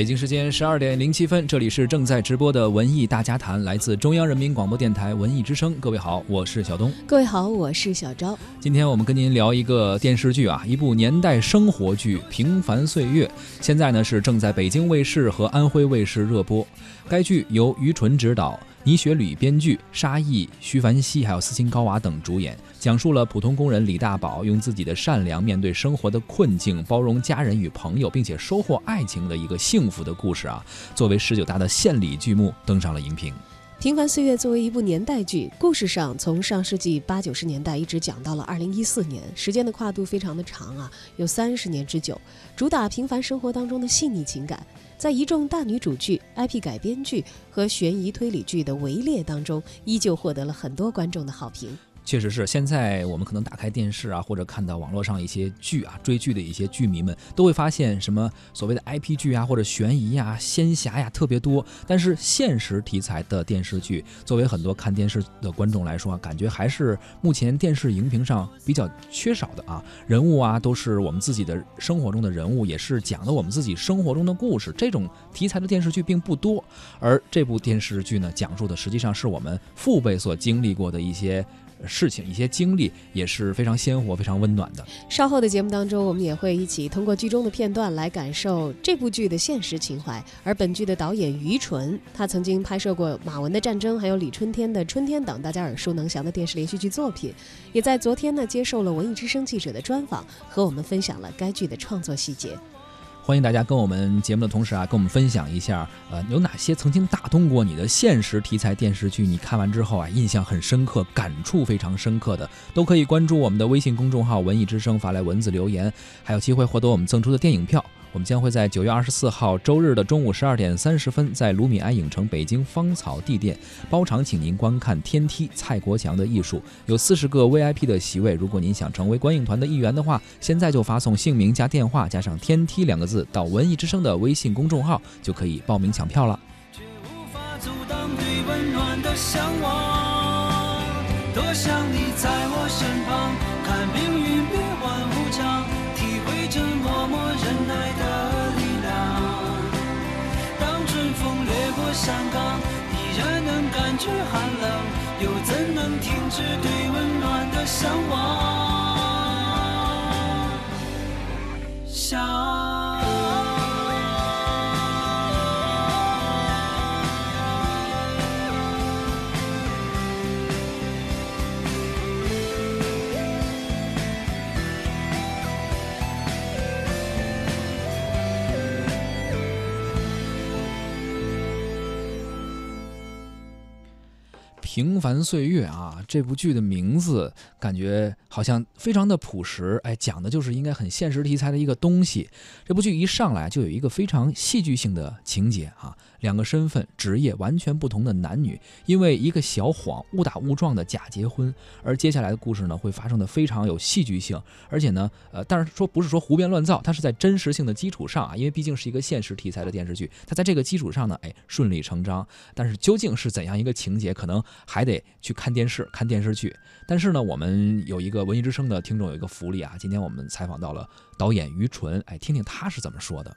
北京时间十二点零七分，这里是正在直播的文艺大家谈，来自中央人民广播电台文艺之声。各位好，我是小东。各位好，我是小昭。今天我们跟您聊一个电视剧啊，一部年代生活剧《平凡岁月》，现在呢是正在北京卫视和安徽卫视热播。该剧由于纯执导。倪雪履编剧，沙溢、徐凡熙还有斯琴高娃等主演，讲述了普通工人李大宝用自己的善良面对生活的困境，包容家人与朋友，并且收获爱情的一个幸福的故事啊！作为十九大的献礼剧目，登上了荧屏。《平凡岁月》作为一部年代剧，故事上从上世纪八九十年代一直讲到了二零一四年，时间的跨度非常的长啊，有三十年之久。主打平凡生活当中的细腻情感，在一众大女主剧、IP 改编剧和悬疑推理剧的围猎当中，依旧获得了很多观众的好评。确实是，现在我们可能打开电视啊，或者看到网络上一些剧啊，追剧的一些剧迷们都会发现，什么所谓的 IP 剧啊，或者悬疑呀、仙侠呀特别多。但是现实题材的电视剧，作为很多看电视的观众来说啊，感觉还是目前电视荧屏上比较缺少的啊。人物啊，都是我们自己的生活中的人物，也是讲的我们自己生活中的故事。这种题材的电视剧并不多，而这部电视剧呢，讲述的实际上是我们父辈所经历过的一些。事情一些经历也是非常鲜活、非常温暖的。稍后的节目当中，我们也会一起通过剧中的片段来感受这部剧的现实情怀。而本剧的导演于纯，他曾经拍摄过马文的《战争》，还有李春天的《春天》等大家耳熟能详的电视连续剧作品，也在昨天呢接受了文艺之声记者的专访，和我们分享了该剧的创作细节。欢迎大家跟我们节目的同时啊，跟我们分享一下，呃，有哪些曾经打动过你的现实题材电视剧？你看完之后啊，印象很深刻，感触非常深刻的，都可以关注我们的微信公众号“文艺之声”，发来文字留言，还有机会获得我们赠出的电影票。我们将会在九月二十四号周日的中午十二点三十分，在卢米埃影城北京芳草地店包场，请您观看《天梯》蔡国强的艺术，有四十个 VIP 的席位。如果您想成为观影团的一员的话，现在就发送姓名加电话加上“天梯”两个字到文艺之声的微信公众号，就可以报名抢票了。多想你在我身旁，看命运变，默默忍耐的力量。当春风掠过山岗，依然能感觉寒冷，又怎能停止对温暖的向往？想。平凡岁月啊，这部剧的名字感觉好像非常的朴实，哎，讲的就是应该很现实题材的一个东西。这部剧一上来就有一个非常戏剧性的情节啊。两个身份、职业完全不同的男女，因为一个小谎误打误撞的假结婚，而接下来的故事呢会发生的非常有戏剧性，而且呢，呃，但是说不是说胡编乱造，它是在真实性的基础上啊，因为毕竟是一个现实题材的电视剧，它在这个基础上呢，哎，顺理成章。但是究竟是怎样一个情节，可能还得去看电视、看电视剧。但是呢，我们有一个文艺之声的听众有一个福利啊，今天我们采访到了导演于纯，哎，听听他是怎么说的。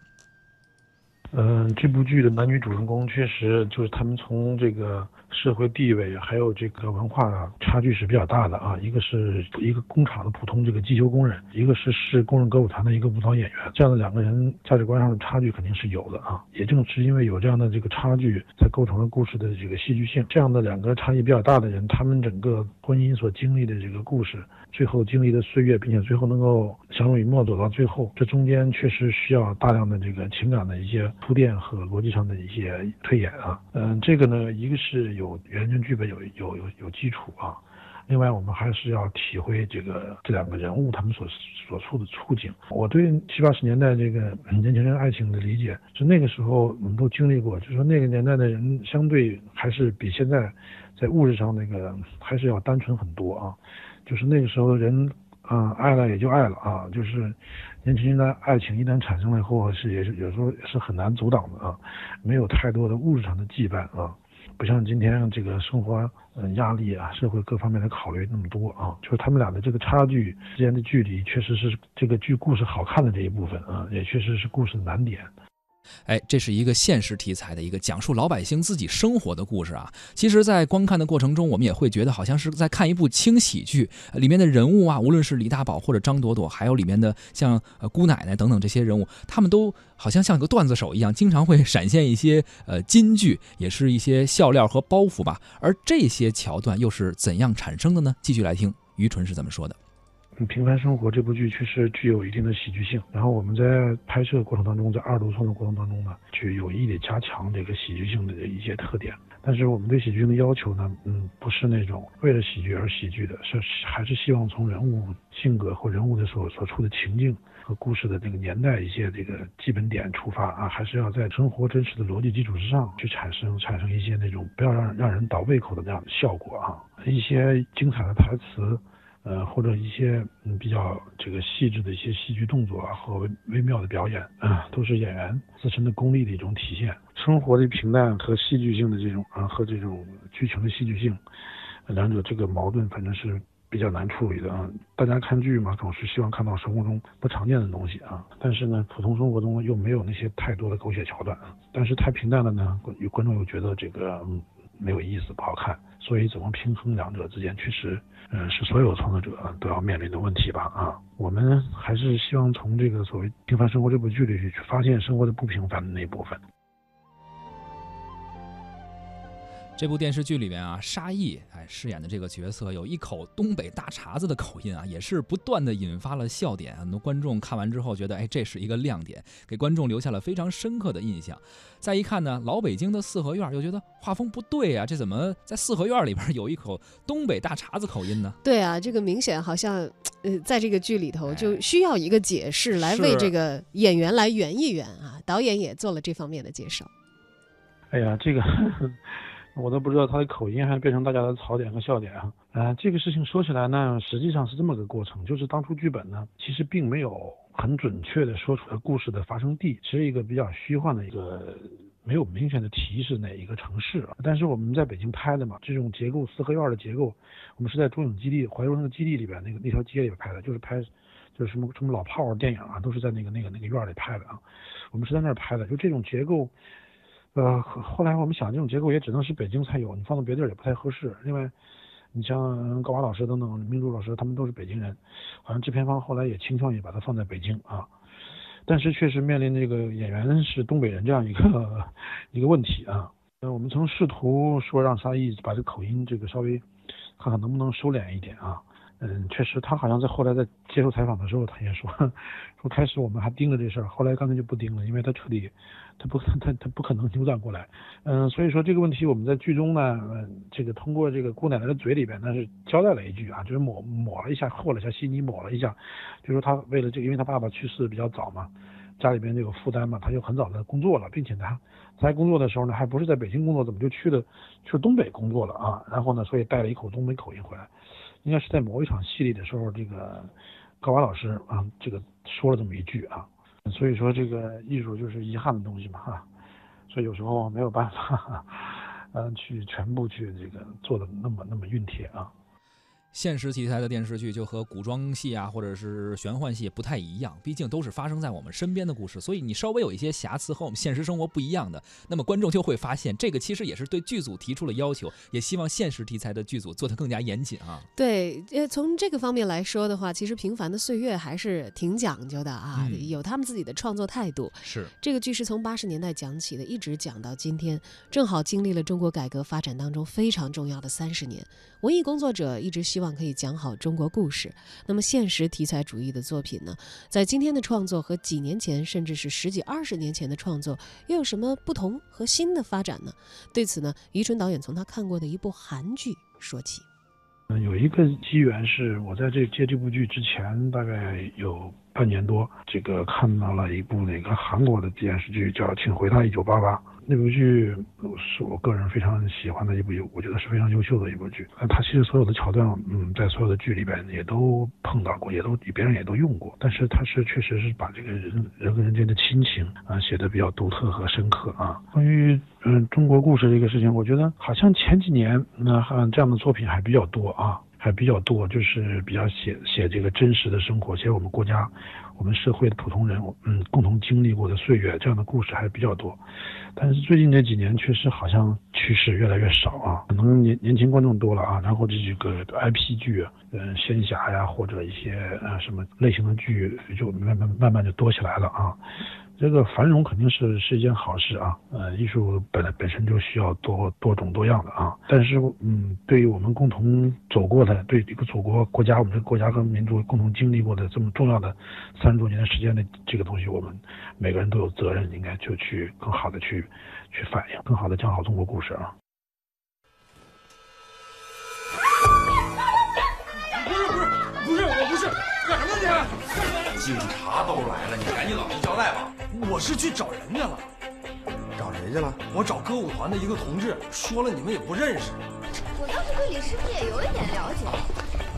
嗯，这部剧的男女主人公确实就是他们从这个社会地位还有这个文化差距是比较大的啊。一个是一个工厂的普通这个机修工人，一个是市工人歌舞团的一个舞蹈演员，这样的两个人价值观上的差距肯定是有的啊。也正是因为有这样的这个差距，才构成了故事的这个戏剧性。这样的两个差异比较大的人，他们整个婚姻所经历的这个故事，最后经历的岁月，并且最后能够相濡以沫走到最后，这中间确实需要大量的这个情感的一些。铺垫和逻辑上的一些推演啊，嗯，这个呢，一个是有原真剧本有有有有基础啊，另外我们还是要体会这个这两个人物他们所所处的处境。我对七八十年代这个年轻人爱情的理解是那个时候我们都经历过，就是说那个年代的人相对还是比现在在物质上那个还是要单纯很多啊，就是那个时候人。啊，爱了也就爱了啊，就是年轻人的爱情一旦产生了以后，是也是有时候是很难阻挡的啊，没有太多的物质上的羁绊啊，不像今天这个生活嗯压力啊，社会各方面的考虑那么多啊，就是他们俩的这个差距之间的距离，确实是这个剧故事好看的这一部分啊，也确实是故事难点。哎，这是一个现实题材的一个讲述老百姓自己生活的故事啊。其实，在观看的过程中，我们也会觉得好像是在看一部轻喜剧，里面的人物啊，无论是李大宝或者张朵朵，还有里面的像呃姑奶奶等等这些人物，他们都好像像一个段子手一样，经常会闪现一些呃金句，也是一些笑料和包袱吧。而这些桥段又是怎样产生的呢？继续来听于纯是怎么说的。平凡生活这部剧确实具有一定的喜剧性，然后我们在拍摄过程当中，在二度创作过程当中呢，去有意的加强这个喜剧性的一些特点。但是我们对喜剧性的要求呢，嗯，不是那种为了喜剧而喜剧的，是还是希望从人物性格或人物的所所处的情境和故事的这个年代一些这个基本点出发啊，还是要在生活真实的逻辑基础之上去产生产生一些那种不要让让人倒胃口的那样的效果啊，一些精彩的台词。呃，或者一些嗯比较这个细致的一些戏剧动作啊和微妙的表演啊，都是演员自身的功力的一种体现。生活的平淡和戏剧性的这种啊和这种剧情的戏剧性，两者这个矛盾反正是比较难处理的啊。大家看剧嘛，总是希望看到生活中不常见的东西啊，但是呢，普通生活中又没有那些太多的狗血桥段啊。但是太平淡了呢，有观众又觉得这个嗯没有意思，不好看。所以怎么平衡两者之间，确实，嗯，是所有创作者都要面临的问题吧？啊，我们还是希望从这个所谓《平凡生活》这部剧里去发现生活的不平凡的那一部分。这部电视剧里面啊，沙溢哎饰演的这个角色有一口东北大碴子的口音啊，也是不断的引发了笑点。很多观众看完之后觉得，哎，这是一个亮点，给观众留下了非常深刻的印象。再一看呢，老北京的四合院，又觉得画风不对啊，这怎么在四合院里边有一口东北大碴子口音呢？对啊，这个明显好像，呃，在这个剧里头就需要一个解释来为这个演员来圆一圆啊。导演也做了这方面的介绍。哎呀，这个。我都不知道他的口音还变成大家的槽点和笑点啊！啊，这个事情说起来呢，实际上是这么个过程，就是当初剧本呢，其实并没有很准确的说出来故事的发生地，是一个比较虚幻的一个，没有明显的提示哪一个城市啊。但是我们在北京拍的嘛，这种结构四合院的结构，我们是在中影基地怀柔那个基地里边那个那条街里边拍的，就是拍，就是什么什么老炮儿电影啊，都是在那个那个那个院里拍的啊。我们是在那儿拍的，就这种结构。呃，后来我们想，这种结构也只能是北京才有，你放到别地儿也不太合适。另外，你像高华老师等等，明珠老师他们都是北京人，好像制片方后来也倾向于把它放在北京啊。但是确实面临这个演员是东北人这样一个 一个问题啊。呃，我们曾试图说让沙溢把这口音这个稍微看看能不能收敛一点啊。嗯，确实，他好像在后来在接受采访的时候，他也说，说开始我们还盯着这事儿，后来干脆就不盯了，因为他彻底，他不，他他不可能扭转过来。嗯，所以说这个问题我们在剧中呢，这个通过这个姑奶奶的嘴里边，那是交代了一句啊，就是抹抹了一下，和了一下稀泥，抹了一下，就说他为了这个，因为他爸爸去世比较早嘛，家里边就有负担嘛，他就很早的工作了，并且他在工作的时候呢，还不是在北京工作，怎么就去了去东北工作了啊？然后呢，所以带了一口东北口音回来。应该是在某一场戏里的时候，这个高娃老师啊，这个说了这么一句啊，所以说这个艺术就是遗憾的东西嘛哈，所以有时候没有办法，嗯，去全部去这个做的那么那么熨帖啊。现实题材的电视剧就和古装戏啊，或者是玄幻戏不太一样，毕竟都是发生在我们身边的故事，所以你稍微有一些瑕疵和我们现实生活不一样的，那么观众就会发现，这个其实也是对剧组提出了要求，也希望现实题材的剧组做得更加严谨啊。对，呃，从这个方面来说的话，其实《平凡的岁月》还是挺讲究的啊，有他们自己的创作态度。是这个剧是从八十年代讲起的，一直讲到今天，正好经历了中国改革发展当中非常重要的三十年。文艺工作者一直希望望可以讲好中国故事。那么，现实题材主义的作品呢，在今天的创作和几年前，甚至是十几二十年前的创作，又有什么不同和新的发展呢？对此呢，于春导演从他看过的一部韩剧说起。嗯，有一个机缘是我在这接这部剧之前，大概有半年多，这个看到了一部那个韩国的电视剧，叫《请回答一九八八》。那部剧是我个人非常喜欢的一部，我觉得是非常优秀的一部剧。它其实所有的桥段，嗯，在所有的剧里边也都碰到过，也都别人也都用过。但是它是确实是把这个人人跟人间的亲情啊写的比较独特和深刻啊。关于嗯中国故事这个事情，我觉得好像前几年那这样的作品还比较多啊。还比较多，就是比较写写这个真实的生活，写我们国家、我们社会的普通人，嗯，共同经历过的岁月这样的故事还比较多。但是最近这几年确实好像趋势越来越少啊，可能年年轻观众多了啊，然后这几个 IP 剧，嗯，仙侠呀或者一些呃什么类型的剧就慢慢慢慢就多起来了啊。这个繁荣肯定是是一件好事啊，呃，艺术本来本身就需要多多种多样的啊。但是，嗯，对于我们共同走过的，对这个祖国国家，我们这个国家和民族共同经历过的这么重要的三十多年的时间的这个东西，我们每个人都有责任，应该就去更好的去去反映，更好的讲好中国故事啊。不是不是不是，我不是，干什么去？干什么？警察都来了，你赶紧老实交代吧。我是去找人家了，找谁去了？我找歌舞团的一个同志，说了你们也不认识。我倒是对李师傅也有一点了解，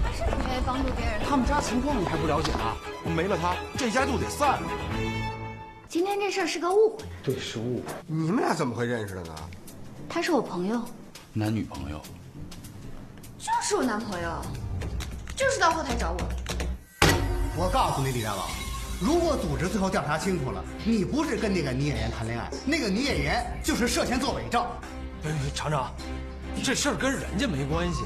他是不愿意帮助别人。他们家情况你还不了解啊？没了他，这家就得散。今天这事儿是个误会，对，是误会。你们俩怎么会认识的呢？他是我朋友，男女朋友。就是我男朋友，就是到后台找我的。我告诉你，李大佬，如果组织最后调查清楚了，你不是跟那个女演员谈恋爱，那个女演员就是涉嫌做伪证。哎，厂长，这事儿跟人家没关系。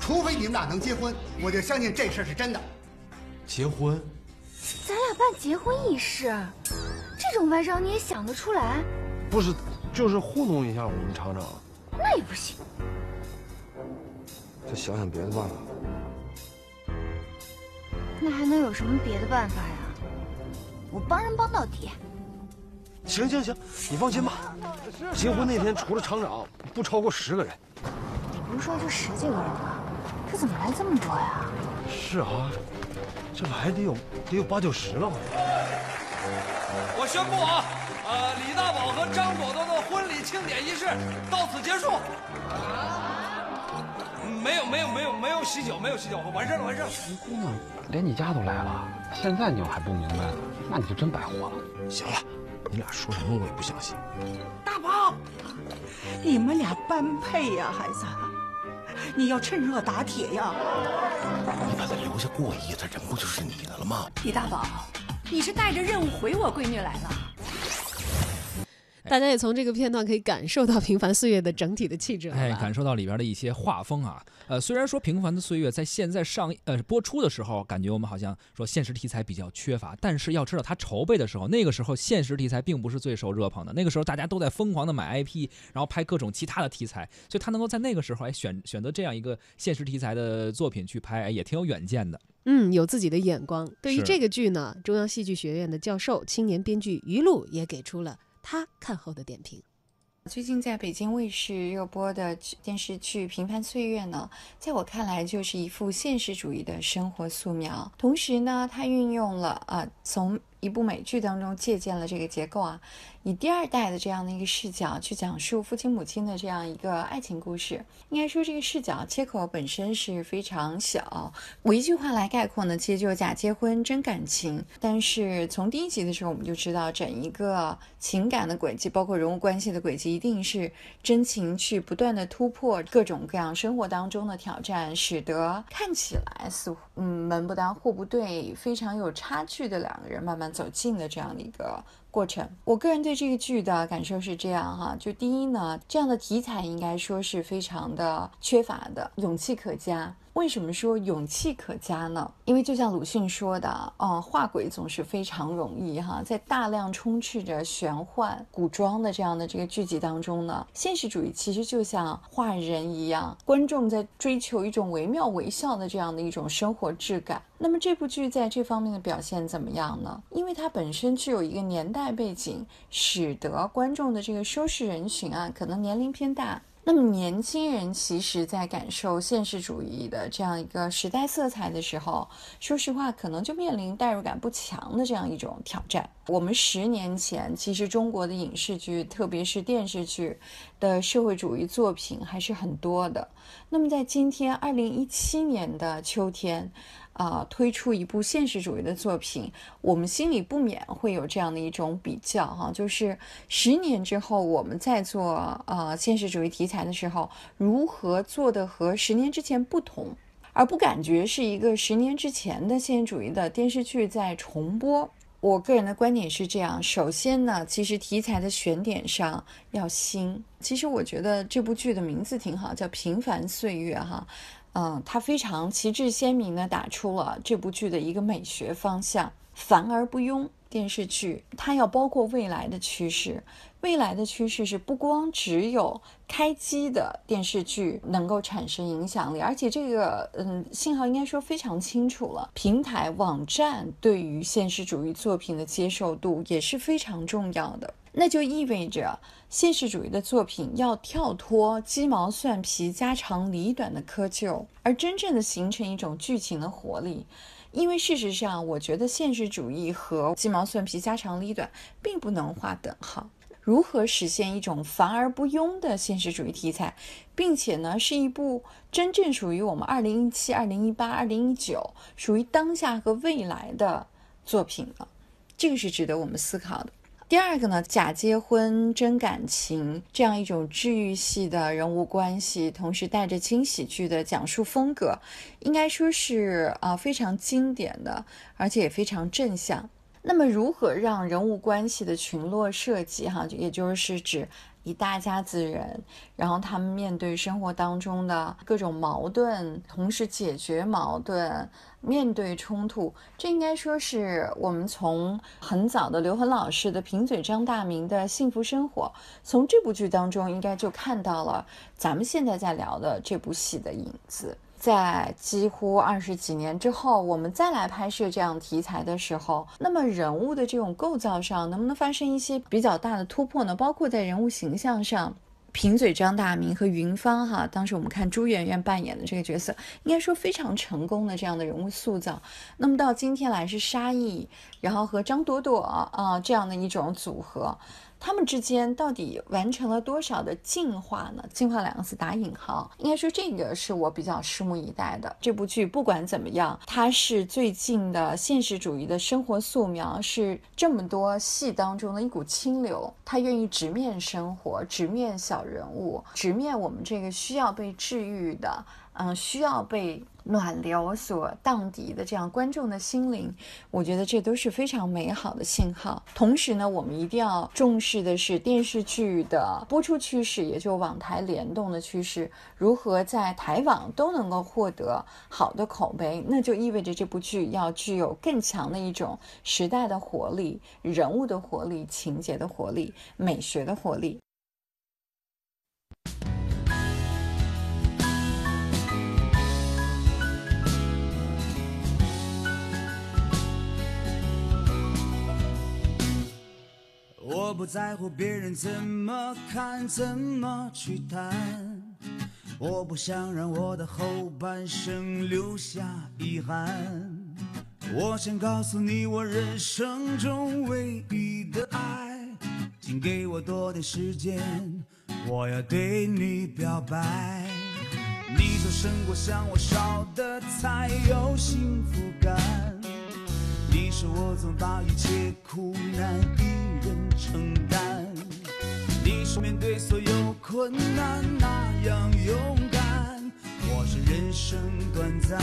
除非你们俩能结婚，我就相信这事儿是真的。结婚？咱俩办结婚仪式，这种歪招你也想得出来？不是，就是糊弄一下我们厂长。那也不行。再想想别的办法。那还能有什么别的办法呀？我帮人帮到底。行行行，你放心吧。结婚那天除了厂长，不超过十个人。你不是说就十几个人吗？这怎么来这么多呀？是啊，这来得有得有八九十了吧？我宣布啊，呃，李大宝和张朵朵的婚礼庆典仪式到此结束。没有没有没有没有喜酒，没有喜酒，完事了完事了。姑娘，连你家都来了，现在你要还不明白呢，那你就真白活了。行了，你俩说什么我也不相信。大宝，你们俩般配呀，孩子，你要趁热打铁呀。你把他留下过夜，这人不就是你的了吗？李大宝，你是带着任务回我闺女来了。大家也从这个片段可以感受到《平凡岁月》的整体的气质，哎，感受到里边的一些画风啊。呃，虽然说《平凡的岁月》在现在上呃播出的时候，感觉我们好像说现实题材比较缺乏，但是要知道它筹备的时候，那个时候现实题材并不是最受热捧的，那个时候大家都在疯狂的买 IP，然后拍各种其他的题材，所以他能够在那个时候哎选选择这样一个现实题材的作品去拍，哎，也挺有远见的。嗯，有自己的眼光。对于这个剧呢，中央戏剧学院的教授、青年编剧于露也给出了他看后的点评。最近在北京卫视热播的电视剧《平凡岁月》呢，在我看来就是一幅现实主义的生活素描。同时呢，它运用了啊，从一部美剧当中借鉴了这个结构啊，以第二代的这样的一个视角去讲述父亲母亲的这样一个爱情故事。应该说，这个视角切口本身是非常小。我一句话来概括呢，其实就是假结婚真感情。但是从第一集的时候，我们就知道整一个情感的轨迹，包括人物关系的轨迹，一定是真情去不断的突破各种各样生活当中的挑战，使得看起来似乎嗯门不当户不对，非常有差距的两个人慢慢走近的这样的一个过程。我个人对这个剧的感受是这样哈，就第一呢，这样的题材应该说是非常的缺乏的，勇气可嘉。为什么说勇气可嘉呢？因为就像鲁迅说的，嗯，画鬼总是非常容易哈，在大量充斥着玄幻、古装的这样的这个剧集当中呢，现实主义其实就像画人一样，观众在追求一种惟妙惟肖的这样的一种生活质感。那么这部剧在这方面的表现怎么样呢？因为它本身具有一个年代背景，使得观众的这个收视人群啊，可能年龄偏大。那么年轻人其实，在感受现实主义的这样一个时代色彩的时候，说实话，可能就面临代入感不强的这样一种挑战。我们十年前，其实中国的影视剧，特别是电视剧的社会主义作品还是很多的。那么在今天二零一七年的秋天，啊、推出一部现实主义的作品，我们心里不免会有这样的一种比较哈，就是十年之后我们在做呃现实主义题材的时候，如何做的和十年之前不同。而不感觉是一个十年之前的现实主义的电视剧在重播。我个人的观点是这样：首先呢，其实题材的选点上要新。其实我觉得这部剧的名字挺好，叫《平凡岁月》哈。嗯，他非常旗帜鲜明地打出了这部剧的一个美学方向，繁而不庸。电视剧它要包括未来的趋势。未来的趋势是不光只有开机的电视剧能够产生影响力，而且这个嗯信号应该说非常清楚了。平台网站对于现实主义作品的接受度也是非常重要的，那就意味着现实主义的作品要跳脱鸡毛蒜皮、家长里短的窠臼，而真正的形成一种剧情的活力。因为事实上，我觉得现实主义和鸡毛蒜皮、家长里短并不能划等号。如何实现一种繁而不庸的现实主义题材，并且呢，是一部真正属于我们二零一七、二零一八、二零一九属于当下和未来的作品呢？这个是值得我们思考的。第二个呢，假结婚真感情这样一种治愈系的人物关系，同时带着轻喜剧的讲述风格，应该说是啊非常经典的，而且也非常正向。那么，如何让人物关系的群落设计，哈，也就是指一大家子人，然后他们面对生活当中的各种矛盾，同时解决矛盾，面对冲突，这应该说是我们从很早的刘恒老师的《贫嘴张大民的幸福生活》，从这部剧当中应该就看到了咱们现在在聊的这部戏的影子。在几乎二十几年之后，我们再来拍摄这样题材的时候，那么人物的这种构造上能不能发生一些比较大的突破呢？包括在人物形象上，贫嘴张大民和云芳哈，当时我们看朱媛媛扮演的这个角色，应该说非常成功的这样的人物塑造。那么到今天来是沙溢，然后和张朵朵啊这样的一种组合。他们之间到底完成了多少的进化呢？进化两个字打引号，应该说这个是我比较拭目以待的。这部剧不管怎么样，它是最近的现实主义的生活素描，是这么多戏当中的一股清流。他愿意直面生活，直面小人物，直面我们这个需要被治愈的。嗯，需要被暖流所荡涤的这样观众的心灵，我觉得这都是非常美好的信号。同时呢，我们一定要重视的是电视剧的播出趋势，也就网台联动的趋势，如何在台网都能够获得好的口碑，那就意味着这部剧要具有更强的一种时代的活力、人物的活力、情节的活力、美学的活力。我不在乎别人怎么看，怎么去谈。我不想让我的后半生留下遗憾。我想告诉你，我人生中唯一的爱，请给我多点时间，我要对你表白。你说生活像我烧的菜，有幸福感。你说我总把一切苦难一人承担。你说面对所有困难那样勇敢。我是人生短暂，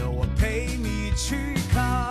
有我陪你去看。